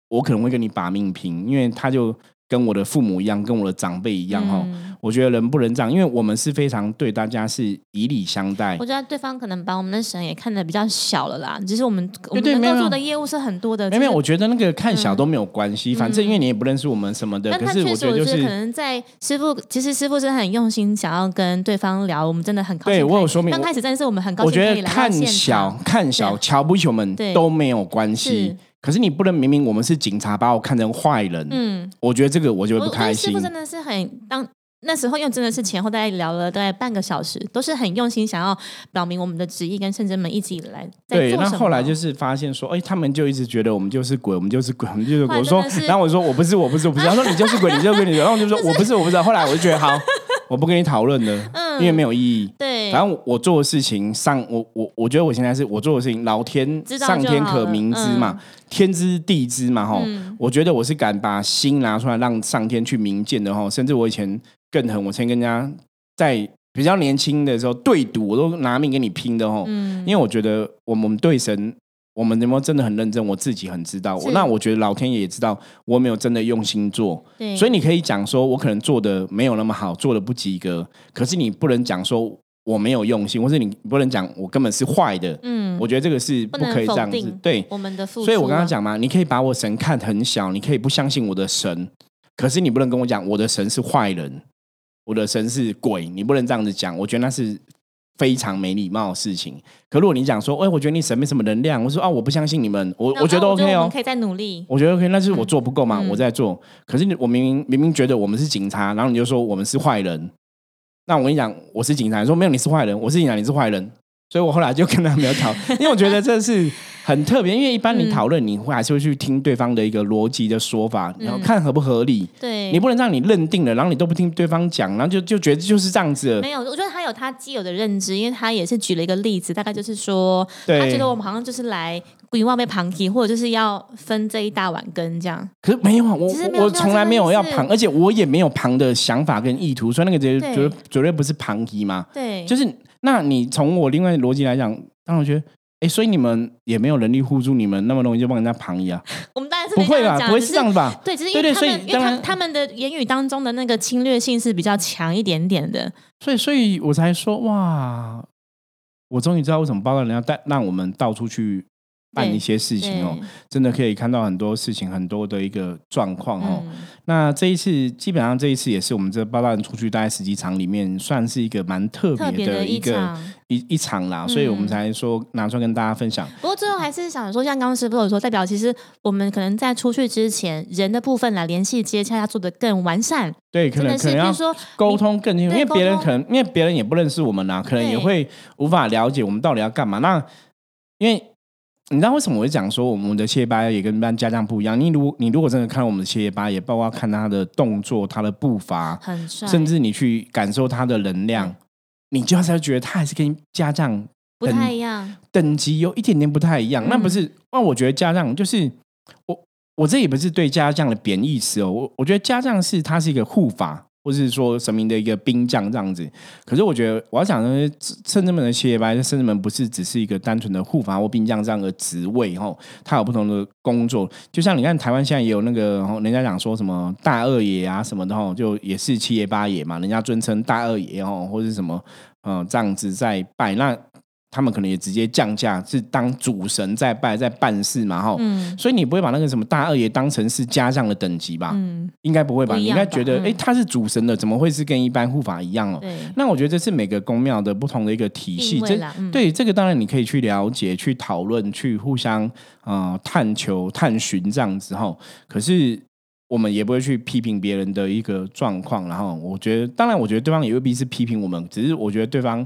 我可能会跟你把命拼，因为他就跟我的父母一样，跟我的长辈一样哈。嗯我觉得人不能这样，因为我们是非常对大家是以礼相待我。觉得对方可能把我们的神也看得比较小了啦。只是我们我们能够做的业务是很多的，没有没有，我觉得那个看小都没有关系，反正因为你也不认识我们什么的。可是但他确实，我觉得就是得可能在师傅，其实师傅是很用心想要跟对方聊，我们真的很高兴。对我有说明刚开始真的是我们很高兴我觉得看小场。看小对瞧不起我们都没有关系是，可是你不能明明我们是警察，把我看成坏人。嗯，我觉得这个我就会不开心我觉得师傅。真的是很当。那时候又真的是前后大概聊了大概半个小时，都是很用心想要表明我们的旨意，跟圣真们一直以来在对，那。后来就是发现说，哎，他们就一直觉得我们就是鬼，我们就是鬼，我们就是鬼。我说然后我说我不是，我不是，我不是。他说你就是鬼，你就是鬼，你。然后我就说 我不是，我不是。后来我就觉得好，我不跟你讨论了，嗯。因为没有意义。对，反正我我做的事情上，我我我觉得我现在是我做的事情，老天上天可明知嘛，天知地知嘛，哈、嗯。我觉得我是敢把心拿出来让上天去明鉴的哈，甚至我以前更狠，我曾跟人家在比较年轻的时候对赌，我都拿命跟你拼的哈，嗯。因为我觉得我们对神。我们能不能真的很认真？我自己很知道。是那我觉得老天爷也知道我没有真的用心做，对，所以你可以讲说，我可能做的没有那么好，做的不及格，可是你不能讲说我没有用心，或是你不能讲我根本是坏的。嗯，我觉得这个是不可以这样子。对，我们的付出啊，所以我刚刚讲嘛，你可以把我神看很小，你可以不相信我的神，可是你不能跟我讲我的神是坏人，我的神是鬼，你不能这样子讲。我觉得那是非常没礼貌的事情。可如果你讲说，哎，我觉得你神没什么能量，我说啊，我不相信你们，我我觉得 OK 哦我们可。以再努力。我觉得 OK，那是我做不够嘛，嗯我在做。可是你我明明明明觉得我们是警察，然后你就说我们是坏人。那我跟你讲，我是警察，你说没有你是坏人，我是警察，你是坏人。所以我后来就跟他没有吵，因为我觉得这是很特别，因为一般你嗯讨论，你会还是会去听对方的一个逻辑的说法，然后嗯看合不合理。对，你不能让你认定了，然后你都不听对方讲，然后就就觉得就是这样子了。没有，我觉得他有他既有的认知，因为他也是举了一个例子，大概就是说，他对觉得我们好像就是来鬼望被旁提，或者就是要分这一大碗羹这样。可是没有啊，我我从来没有要旁，而且我也没有旁的想法跟意图，所以那个绝对绝绝对不是旁题嘛。对，就是那你从我另外的逻辑来讲，当然我觉得，哎，所以你们也没有能力护住你们那么容易就帮人家旁移啊？我们当然是不会吧？没这样讲不会是这样吧？对，只是因为他们，他他们的言语当中的那个侵略性是比较强一点点的。所以，所以我才说，哇，我终于知道为什么报告人要带让我们到处去办一些事情哦，真的可以看到很多事情，很多的一个状况哦。嗯，那这一次，基本上这一次也是我们这八大人出去大概十几场里面，算是一个蛮特特别的一个场。一一场啦，所以我们嗯才说拿出来跟大家分享。不过最后还是想说，像刚刚师傅有说，代表其实我们可能在出去之前，人的部分来联系接洽要做的更完善，对，可能可能要说沟通更清楚，因为别人可能因为别人也不认识我们啦、可能也会无法了解我们到底要干嘛。那因为你知道为什么我会讲说我们的切巴也跟一般家将不一样？你如你如果真的看到我们的切巴，也包括看他的动作、他的步伐，很帅，甚至你去感受他的能量，你就要才觉得他还是跟家将不太一样。等级有一点点不太一样。那嗯不是，那我觉得家将就是我，我这也不是对家将的贬义词哦。我我觉得家将是他是一个护法，不是说神明的一个兵将这样子。可是我觉得我要讲的，圣人们的七爷八爷，圣人们不是只是一个单纯的护法或兵将这样的职位哦，他有不同的工作。就像你看台湾现在也有那个，人家讲说什么大二爷啊什么的哦，就也是七爷八爷嘛，人家尊称大二爷哦，或是什么嗯这样子在拜那。他们可能也直接降价，是当主神在拜，在办事嘛，哈、嗯所以你不会把那个什么大二爷当成是家将的等级吧？嗯，应该不会吧？你应该觉得，嗯哎、他是主神的，怎么会是跟一般护法一样哦？那我觉得这是每个宫庙的不同的一个体系，这对这个当然你可以去了解、去讨论、去互相呃探求、探寻这样子哈。可是我们也不会去批评别人的一个状况，然后我觉得，当然我觉得对方也未必是批评我们，只是我觉得对方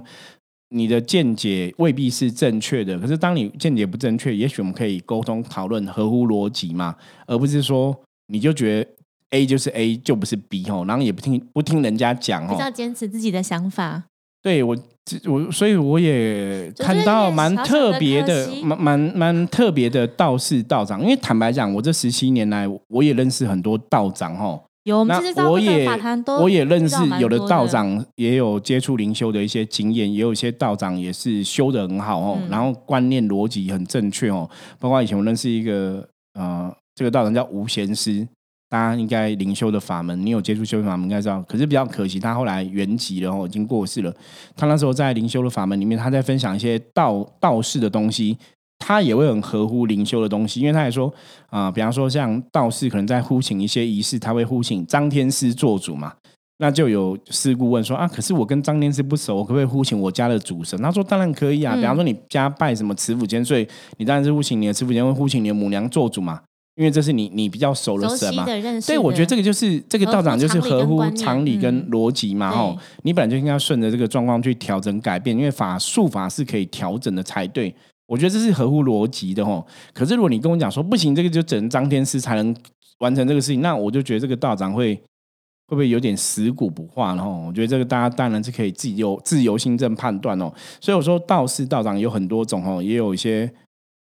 你的见解未必是正确的。可是当你见解不正确，也许我们可以沟通讨论，合乎逻辑嘛，而不是说你就觉得 A 就是 A 就不是 B 哦，然后也不听不听人家讲哦比。较坚持自己的想法。对我，这我所以我也看到蛮特别的蛮蛮蛮特别的道士道长。因为坦白讲，我这十七年来，我也认识很多道长哈。有我也我也认遇识有的道长也有接触灵修的一些经验，也有一些道长也是修的很好哦，嗯然后观念逻辑很正确哦。包括以前我认识一个呃，这个道长叫吴贤师，大家应该灵修的法门，你有接触修行法门应该知道。可是比较可惜，他后来圆寂了哦，已经过世了。他那时候在灵修的法门里面，他在分享一些道道士的东西。他也会很合乎灵修的东西，因为他也说啊、比方说像道士可能在呼请一些仪式，他会呼请张天师做主嘛，那就有师姑问说啊，可是我跟张天师不熟，我可不可以呼请我家的主神？他说当然可以啊，嗯比方说你家拜什么慈父千岁，你当然是呼请你的慈父千岁，会呼请你的母娘做主嘛，因为这是你你比较熟的神嘛。的认识的。对，我觉得这个就是这个道长就是合乎常理跟嗯逻辑嘛，吼、对你本来就应该顺着这个状况去调整改变，因为法术法是可以调整的才对。我觉得这是合乎逻辑的哦。可是如果你跟我讲说不行，这个就只能张天师才能完成这个事情，那我就觉得这个道长会会不会有点死骨不化了吼？我觉得这个大家当然是可以自由自由心证判断哦。所以我说道士道长有很多种哦，也有一些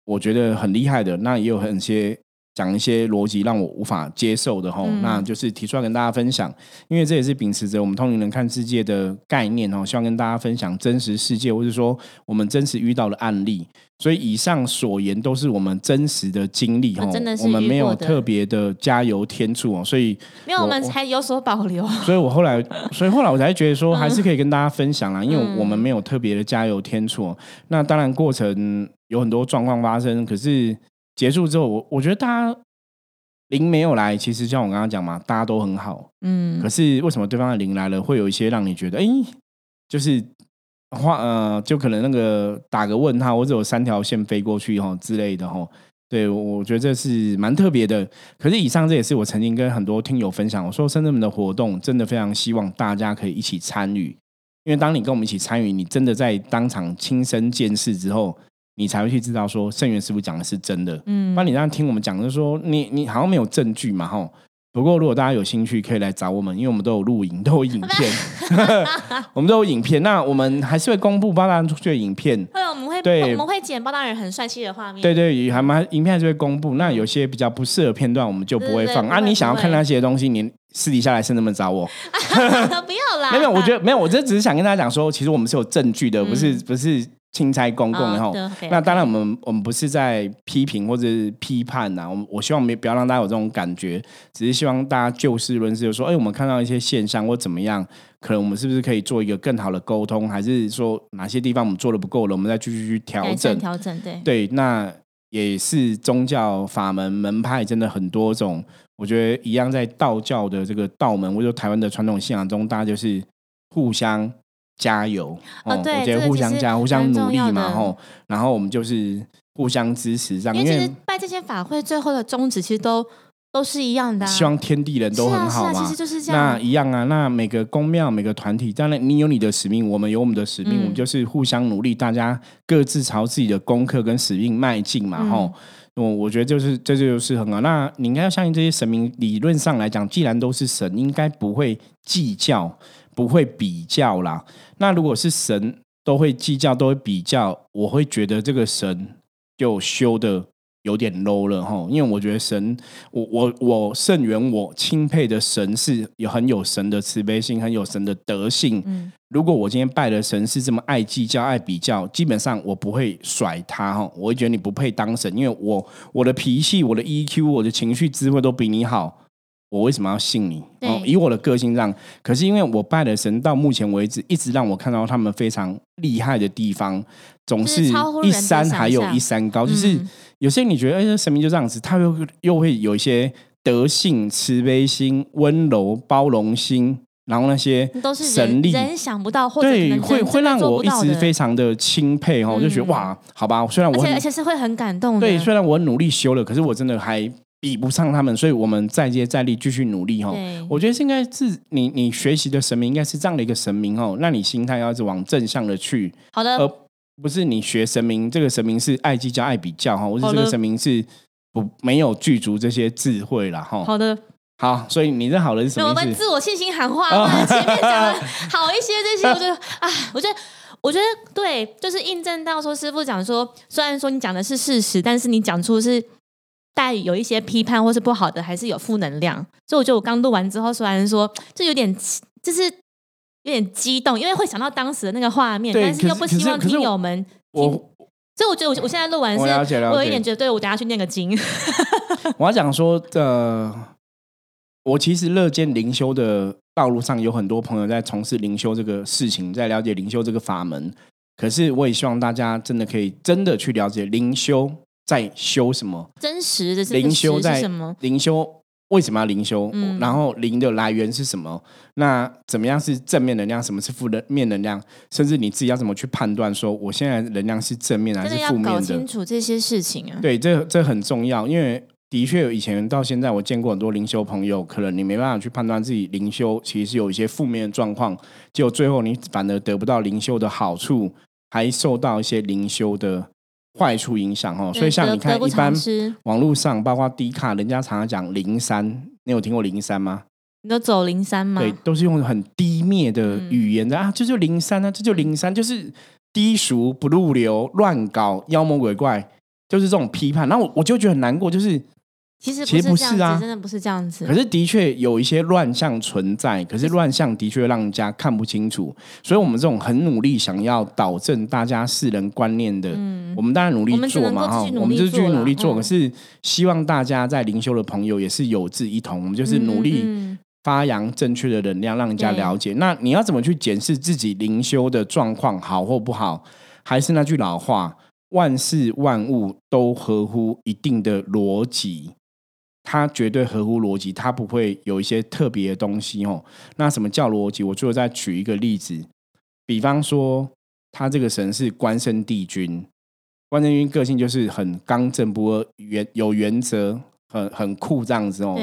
我觉得很厉害的，那也有很些讲一些逻辑让我无法接受的吼，嗯那就是提出来跟大家分享，因为这也是秉持着我们通灵人看世界的概念哦，希望跟大家分享真实世界，或者说我们真实遇到的案例。所以以上所言都是我们真实的经历哦，真的是我们没有特别的加油添醋哦，所以没有，我们才有所保留。所以我后来，所以后来我才觉得说，还是可以跟大家分享啦，因为嗯我们没有特别的加油添醋哦。那当然过程有很多状况发生，可是结束之后，我我觉得大家零没有来，其实像我刚刚讲嘛，大家都很好。嗯可，是为什么对方的零来了，会有一些让你觉得，哎，就是话呃，就可能那个打个问号，或者有三条线飞过去哈之类的哈。对，我我觉得这是蛮特别的。可是以上这也是我曾经跟很多听友分享，我说深圳门的活动真的非常希望大家可以一起参与，因为当你跟我们一起参与，你真的在当场亲身见识之后，你才会去知道说圣元师傅讲的是真的。嗯那你这样听我们讲，就是说你你好像没有证据嘛，吼。不过如果大家有兴趣，可以来找我们，因为我们都有录影，都有影片，我们都有影片。那我们还是会公布包大人出去的影片，会我们会对我们会剪包大人很帅气的画面。对对，还蛮影片还是会公布。那有些比较不适合片段，我们就不会放啊。你想要看那些东西，你私底下来是那么找我。不要啦。没有，我觉得没有，我这只是想跟大家讲说，其实我们是有证据的，不是嗯不是钦差公共然后。那当然，我们我们不是在批评或者是批判呐、我们我希望没不要让大家有这种感觉，只是希望大家就事论事，就说，哎，我们看到一些现象或怎么样，可能我们是不是可以做一个更好的沟通，还是说哪些地方我们做的不够了，我们再继续去调整善。调整，对。对，那也是宗教法门门派真的很多种，我觉得一样在道教的这个道门，或者台湾的传统信仰中，大家就是互相加油哦对我觉得互相加，互相努力嘛，吼，然后我们就是互相支持这样，因为其实拜这些法会最后的宗旨其实都都是一样的、啊。希望天地人都很好嘛其实。就是这那。一样啊，那每个公庙、每个团体，当然你有你的使命，我们有我们的使命，嗯我们就是互相努力，大家各自朝自己的功课跟使命迈进嘛，嗯吼、我我觉得就是这就是很好。那你应该要相信这些神明，理论上来讲，既然都是神，应该不会计较，不会比较啦。那如果是神都会计较，都会比较，我会觉得这个神就修的有点 low 了哈。因为我觉得神，我我我圣元我钦佩的神是有很有神的慈悲心，很有神的德性。嗯，如果我今天拜的神是这么爱计较、爱比较，基本上我不会甩他哈，我会觉得你不配当神，因为我我的脾气、我的 EQ、我的情绪智慧都比你好，我为什么要信你？以我的个性上，可是因为我拜的神到目前为止一直让我看到他们非常厉害的地方，总是是一山还有一山高，就是嗯有些你觉得哎，这神明就这样子，他又又会有一些德性、慈悲心、温柔、包容心，然后那些都是神力。人人想不到，或者对，会会让我一直非常的钦佩哦，就觉得嗯哇，好吧，虽然我而且很而且是会很感动的。对，虽然我很努力修了，可是我真的还比不上他们，所以我们再接再厉，继续努力哈。我觉得是应该是你你学习的神明应该是这样的一个神明哦，那你心态要一直往正向的去，好的，而不是你学神明，这个神明是爱计较、爱比较哈，或是这个神明是不没有具足这些智慧啦哈。好的，好，所以你这好人是什么我？们自我信心喊话，前面讲的好一些，这些我觉得啊，我觉得。我觉得对，就是印证到说，师傅讲说，虽然说你讲的是事实，但是你讲出是带有一些批判或是不好的，还是有负能量。所以我觉得我刚录完之后，虽然说就有点，就是有点激动，因为会想到当时的那个画面，但是又不希望听友们我所以我觉得我我现在录完是，有一点觉得，对我等下去念个经。我要讲说，呃，我其实乐见灵修的道路上有很多朋友在从事灵修这个事情，在了解灵修这个法门。可是我也希望大家真的可以真的去了解灵修在修什么，真实的这个灵修在什么？灵修为什么要灵修，嗯然后灵的来源是什么？那怎么样是正面能量，什么是负面能量？甚至你自己要怎么去判断，说我现在能量是正面还是负面的清？楚这些事情啊。对，这这很重要，因为的确以前到现在，我见过很多灵修朋友，可能你没办法去判断自己灵修其实是有一些负面的状况，结果最后你反而得不到灵修的好处，还受到一些灵修的坏处影响哦。所以像你看，一般网络上，包括低卡，人家常常讲零三，你有听过零三吗？你都走零三吗？对，都是用很低劣的嗯语言的、啊，这就零三啊，这就零三，就是低俗不入流、乱搞、妖魔鬼怪，就是这种批判。然后我我就觉得很难过，就是其实其实不是啊，真的不是这样子。可是的确有一些乱象存在，可是乱象的确让人家看不清楚，所以我们这种很努力想要导正大家世人观念的，嗯我们当然努力做嘛哈我们就是继续力做啦努力做，嗯可是希望大家在灵修的朋友也是有志一同，我们就是努力。发扬正确的能量，让人家对了解。那你要怎么去检视自己灵修的状况好或不好？还是那句老话，万事万物都合乎一定的逻辑，它绝对合乎逻辑，它不会有一些特别的东西哦。那什么叫逻辑？我最后再举一个例子，比方说，他这个神是关圣帝君，关圣帝君个性就是很刚正不阿，原有原则，很很酷这样子哦。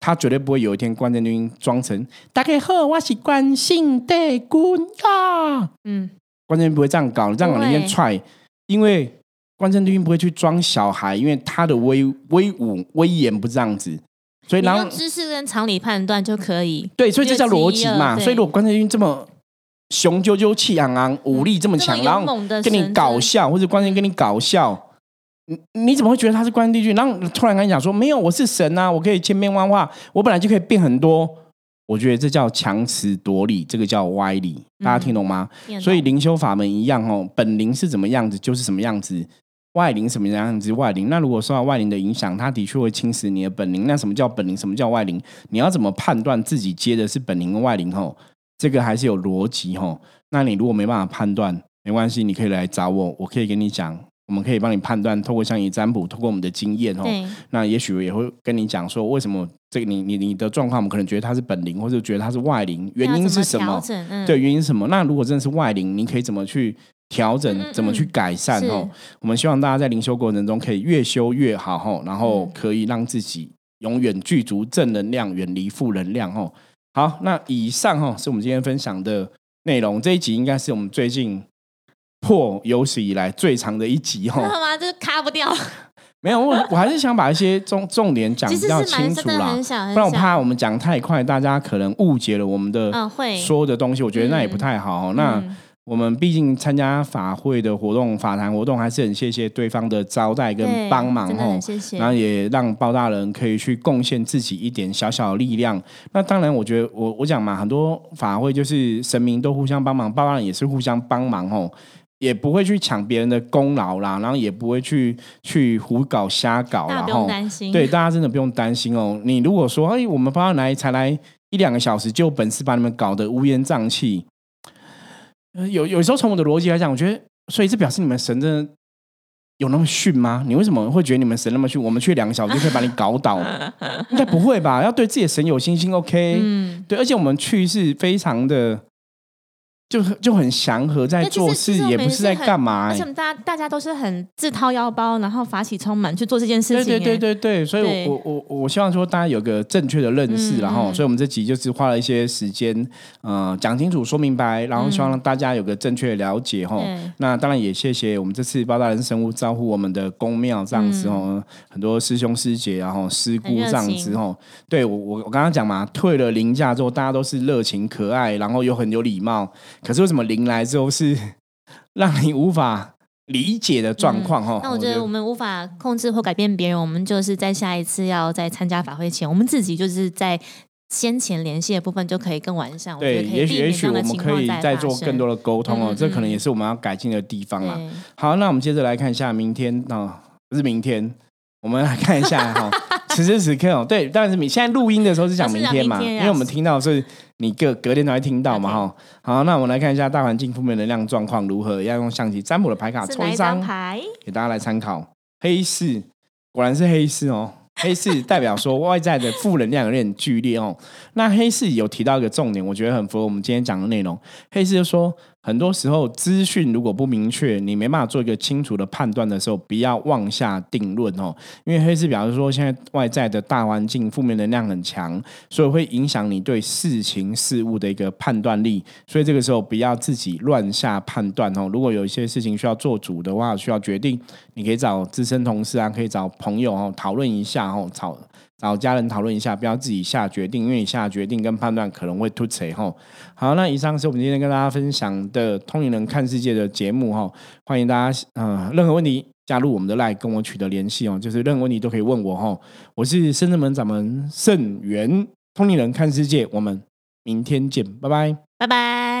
他绝对不会有一天关圣帝君装成大家好，我是关圣帝君啊！嗯，关圣君不会这样搞，这样搞人家踹，因为关圣帝君不会去装小孩，因为他的威威武威严不这样子，所以然后知识跟常理判断就可以。对，所以这叫逻辑嘛。所以如果关圣帝君这么雄赳赳、气昂昂、武力这么强，然后跟你搞笑，或者关圣跟你搞笑。你你怎么会觉得他是关圣帝君？然后突然跟你讲说，没有，我是神啊，我可以千变万化，我本来就可以变很多。我觉得这叫强词夺理，这个叫歪理，大家听懂吗？所以灵修法门一样哦，本灵是怎么样子就是什么样子，外灵什么样子外灵。那如果受到外灵的影响，它的确会侵蚀你的本灵。那什么叫本灵？什么叫外灵？你要怎么判断自己接的是本灵跟外灵？吼，这个还是有逻辑吼。那你如果没办法判断，没关系，你可以来找我，我可以跟你讲，我们可以帮你判断，透过像你占卜，透过我们的经验吼。那也许也会跟你讲说，为什么这个你你你的状况，我们可能觉得它是本灵，或者觉得它是外灵，原因是什么对，原因是什么？那如果真的是外灵，你可以怎么去调整？怎么去改善？是哦，我们希望大家在灵修过程中可以越修越好，吼，然后嗯可以让自己永远具足正能量，远离负能量，吼。好，那以上哈是我们今天分享的内容。这一集应该是我们最近破有史以来最长的一集哈真。的吗？就是卡不掉，没有，我我还是想把一些重重点讲比较清楚啦不然我怕我们讲太快，大家可能误解了我们的说的东西，我觉得那也不太好哦。那嗯我们毕竟参加法会的活动、法坛活动，还是很谢谢对方的招待跟对帮忙哦。然后也让包大人可以去贡献自己一点小小的力量。那当然，我觉得我我讲嘛，很多法会就是神明都互相帮忙，包大人也是互相帮忙哦，也不会去抢别人的功劳啦，然后也不会去去胡搞瞎搞不用担心，对，大家真的不用担心哦。你如果说，哎，我们包大人来才来一两个小时，就有本事把你们搞得乌烟瘴气。呃有有时候从我的逻辑来讲，我觉得，所以这表示你们神真的有那么逊吗？你为什么会觉得你们神那么逊？我们去两个小时就可以把你搞倒？应该不会吧？要对自己的神有信心，OK？、嗯，对，而且我们去是非常的就就很祥和在做事，也不是在干嘛、欸而且大家大家都是很自掏腰包，然后法起充满去做这件事情。对对对哎，对对，所以我我我我希望说大家有个正确的认识，嗯然后，嗯所以我们这集就是花了一些时间，呃，讲清楚、说明白，然后希望让大家有个正确的了解哈。嗯那当然也谢谢我们这次八大人生物招呼我们的公庙这样子哦，很多师兄师姐然后师姑这样子情哦。对我我我刚刚讲嘛，退了零假之后，大家都是热情可爱，然后又很有礼貌。可是为什么零来之后是 让你无法理解的状况哈？嗯那我觉得我们无法控制或改变别人，我们就是在下一次要在参加法会前，我们自己就是在先前联系的部分就可以更完善。对，也许也许我们可以再做更多的沟通哦，嗯这可能嗯也是我们要改进的地方啦。好，那我们接着来看一下明天啊、不是明天，我们来看一下哈、此时此刻哦，对，当然是你现在录音的时候是讲明天嘛，因为我们听到是你隔隔天才会听到嘛哈。好，那我们来看一下大环境负面能量状况如何，要用象棋占卜的牌卡抽一张张牌？给大家来参考。黑市果然是黑市哦，黑市 代表说外在的负能量有点剧烈哦。那黑市有提到一个重点，我觉得很符合我们今天讲的内容。黑市就说，很多时候资讯如果不明确，你没办法做一个清楚的判断的时候，不要妄下定论哦。因为黑市表示说，现在外在的大环境负面能量很强，所以会影响你对事情事物的一个判断力。所以这个时候不要自己乱下判断哦。如果有一些事情需要做主的话，需要决定，你可以找资深同事啊，可以找朋友哦讨论一下哦，找找家人讨论一下，不要自己下决定，因为你下决定跟判断可能会突锤吼。好，那以上是我们今天跟大家分享的《通灵人看世界》的节目哈，欢迎大家呃任何问题加入我们的 line 跟我取得联系哦，就是任何问题都可以问我哈。我是深圳门掌门盛元，通灵人看世界，我们明天见，拜拜。拜拜。